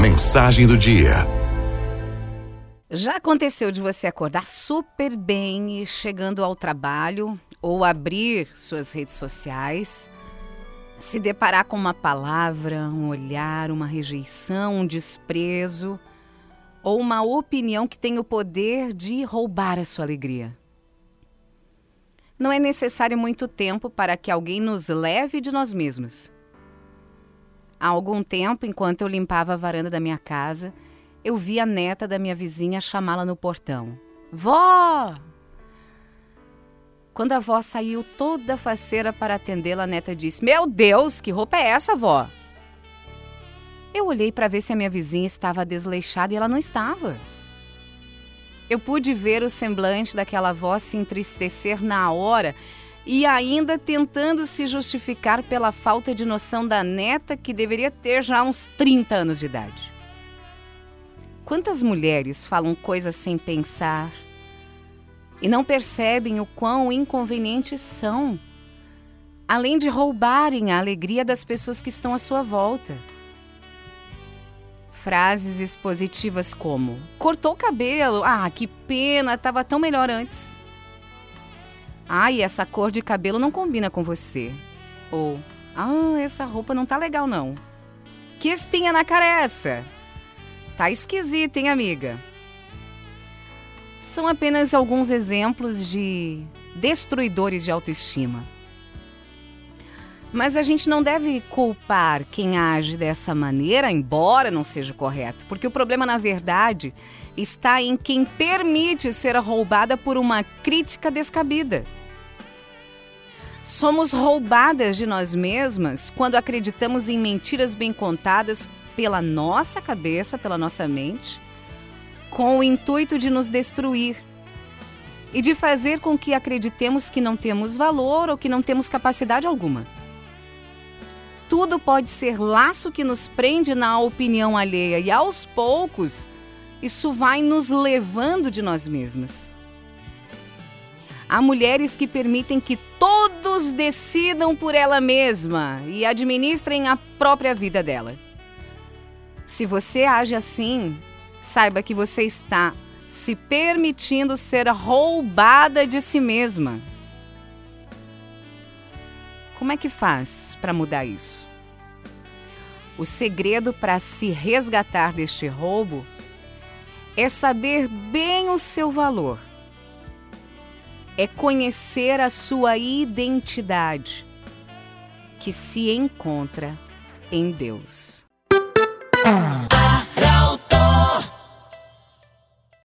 Mensagem do dia. Já aconteceu de você acordar super bem e chegando ao trabalho ou abrir suas redes sociais, se deparar com uma palavra, um olhar, uma rejeição, um desprezo ou uma opinião que tem o poder de roubar a sua alegria? Não é necessário muito tempo para que alguém nos leve de nós mesmos. Há algum tempo, enquanto eu limpava a varanda da minha casa, eu vi a neta da minha vizinha chamá-la no portão. Vó! Quando a avó saiu toda faceira para atendê-la, a neta disse: Meu Deus, que roupa é essa, vó? Eu olhei para ver se a minha vizinha estava desleixada e ela não estava. Eu pude ver o semblante daquela avó se entristecer na hora e ainda tentando se justificar pela falta de noção da neta que deveria ter já uns 30 anos de idade. Quantas mulheres falam coisas sem pensar e não percebem o quão inconvenientes são, além de roubarem a alegria das pessoas que estão à sua volta? Frases expositivas como: cortou o cabelo, ah, que pena, estava tão melhor antes. Ai, essa cor de cabelo não combina com você. Ou, ah, essa roupa não tá legal não. Que espinha na cara é essa? Tá esquisita, hein, amiga? São apenas alguns exemplos de destruidores de autoestima. Mas a gente não deve culpar quem age dessa maneira, embora não seja correto, porque o problema, na verdade, está em quem permite ser roubada por uma crítica descabida. Somos roubadas de nós mesmas quando acreditamos em mentiras bem contadas pela nossa cabeça, pela nossa mente, com o intuito de nos destruir e de fazer com que acreditemos que não temos valor ou que não temos capacidade alguma tudo pode ser laço que nos prende na opinião alheia e aos poucos isso vai nos levando de nós mesmos. Há mulheres que permitem que todos decidam por ela mesma e administrem a própria vida dela. Se você age assim, saiba que você está se permitindo ser roubada de si mesma. Como é que faz para mudar isso? O segredo para se resgatar deste roubo é saber bem o seu valor, é conhecer a sua identidade, que se encontra em Deus.